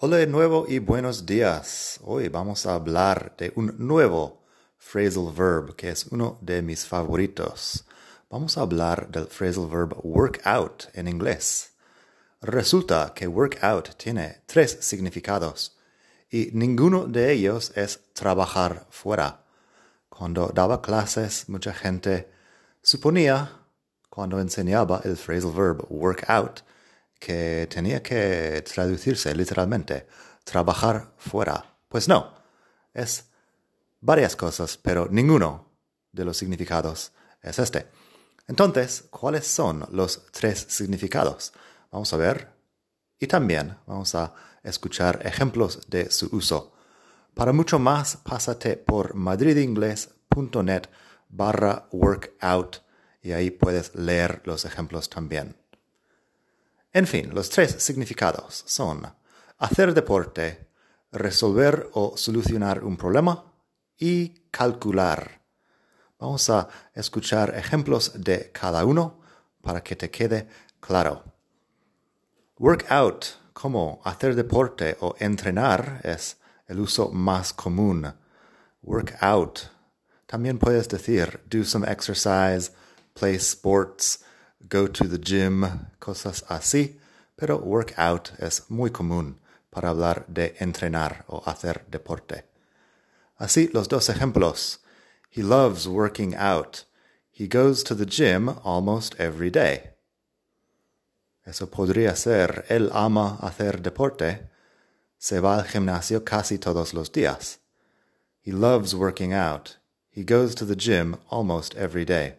Hola de nuevo y buenos días. Hoy vamos a hablar de un nuevo phrasal verb que es uno de mis favoritos. Vamos a hablar del phrasal verb work out en inglés. Resulta que work out tiene tres significados y ninguno de ellos es trabajar fuera. Cuando daba clases, mucha gente suponía, cuando enseñaba el phrasal verb work out, que tenía que traducirse literalmente, trabajar fuera. Pues no, es varias cosas, pero ninguno de los significados es este. Entonces, ¿cuáles son los tres significados? Vamos a ver y también vamos a escuchar ejemplos de su uso. Para mucho más, pásate por madridingles.net barra workout y ahí puedes leer los ejemplos también. En fin, los tres significados son hacer deporte, resolver o solucionar un problema y calcular. Vamos a escuchar ejemplos de cada uno para que te quede claro. Work out, como hacer deporte o entrenar, es el uso más común. Work out. También puedes decir do some exercise, play sports, go to the gym, cosas así, pero workout es muy común para hablar de entrenar o hacer deporte. Así los dos ejemplos. He loves working out. He goes to the gym almost every day. Eso podría ser él ama hacer deporte. Se va al gimnasio casi todos los días. He loves working out. He goes to the gym almost every day.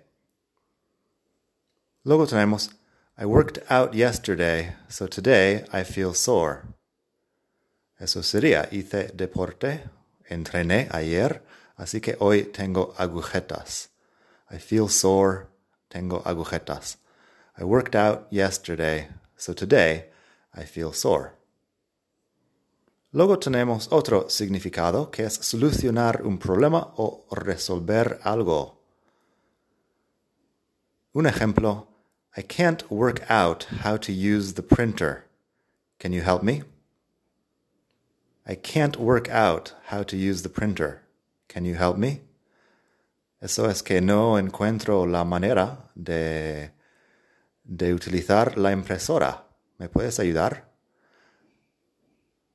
Luego tenemos I worked out yesterday, so today I feel sore. Eso sería hice deporte, entrené ayer, así que hoy tengo agujetas. I feel sore, tengo agujetas. I worked out yesterday, so today I feel sore. Luego tenemos otro significado que es solucionar un problema o resolver algo. Un ejemplo I can't work out how to use the printer. Can you help me? I can't work out how to use the printer. Can you help me? Eso es que no encuentro la manera de, de utilizar la impresora. ¿Me puedes ayudar?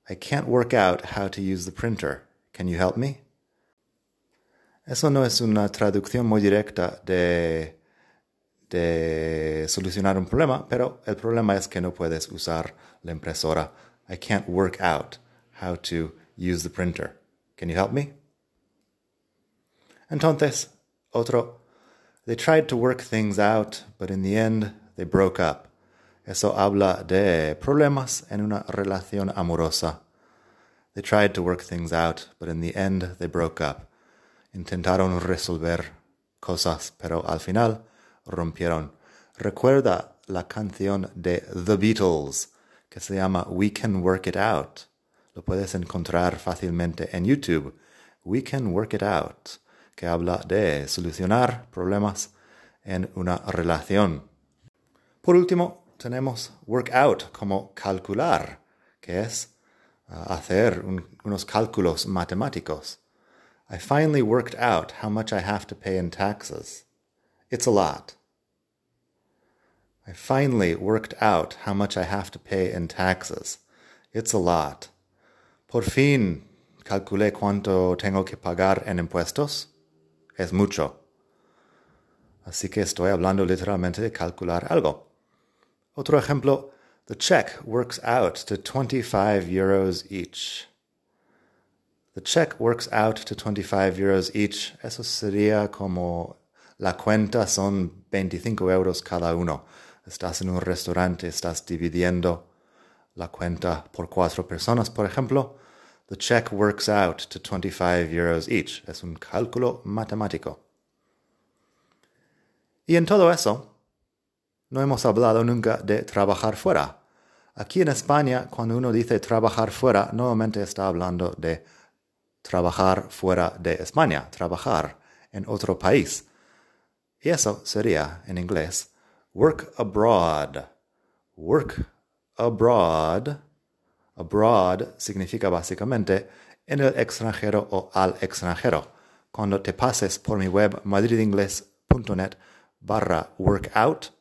I can't work out how to use the printer. Can you help me? Eso no es una traducción muy directa de de solucionar un problema, pero el problema es que no puedes usar la impresora. I can't work out how to use the printer. Can you help me? Entonces, otro, they tried to work things out, but in the end they broke up. Eso habla de problemas en una relación amorosa. They tried to work things out, but in the end they broke up. Intentaron resolver cosas, pero al final rompieron. Recuerda la canción de The Beatles que se llama We Can Work It Out. Lo puedes encontrar fácilmente en YouTube. We Can Work It Out, que habla de solucionar problemas en una relación. Por último, tenemos work out como calcular, que es uh, hacer un, unos cálculos matemáticos. I finally worked out how much I have to pay in taxes. It's a lot. I finally worked out how much I have to pay in taxes. It's a lot. Por fin calculé cuánto tengo que pagar en impuestos. Es mucho. Así que estoy hablando literalmente de calcular algo. Otro ejemplo, the check works out to 25 euros each. The check works out to 25 euros each. Eso sería como la cuenta son 25 euros cada uno. Estás en un restaurante, estás dividiendo la cuenta por cuatro personas, por ejemplo. The check works out to 25 euros each. Es un cálculo matemático. Y en todo eso, no hemos hablado nunca de trabajar fuera. Aquí en España, cuando uno dice trabajar fuera, normalmente está hablando de trabajar fuera de España, trabajar en otro país. Y eso sería, en inglés, work abroad. Work abroad. Abroad significa básicamente en el extranjero o al extranjero. Cuando te pases por mi web madridingles.net barra workout,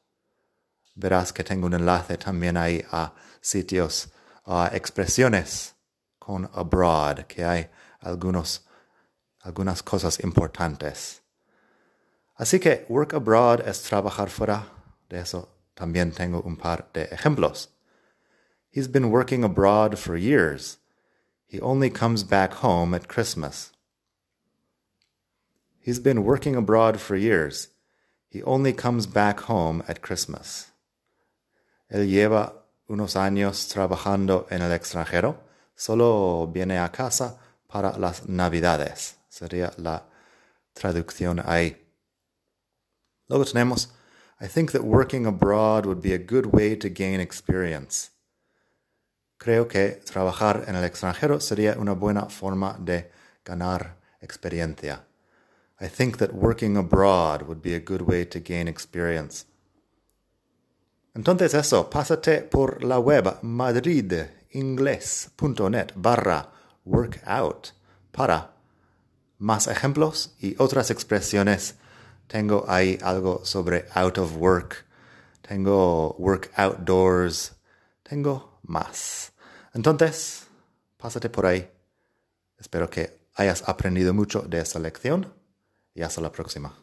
verás que tengo un enlace también ahí a sitios, a expresiones con abroad, que hay algunos, algunas cosas importantes. Así que work abroad es trabajar fuera de eso también tengo un par de ejemplos. He's been working abroad for years. He only comes back home at Christmas. He's been working abroad for years. He only comes back home at Christmas. Él lleva unos años trabajando en el extranjero. Solo viene a casa para las Navidades. Sería la traducción ahí. Luego tenemos I think that working abroad would be a good way to gain experience. Creo que trabajar en el extranjero sería una buena forma de ganar experiencia. I think that working abroad would be a good way to gain experience. Entonces eso, pásate por la web madridingles.net barra workout para más ejemplos y otras expresiones tengo ahí algo sobre out of work. Tengo work outdoors. Tengo más. Entonces, pásate por ahí. Espero que hayas aprendido mucho de esta lección y hasta la próxima.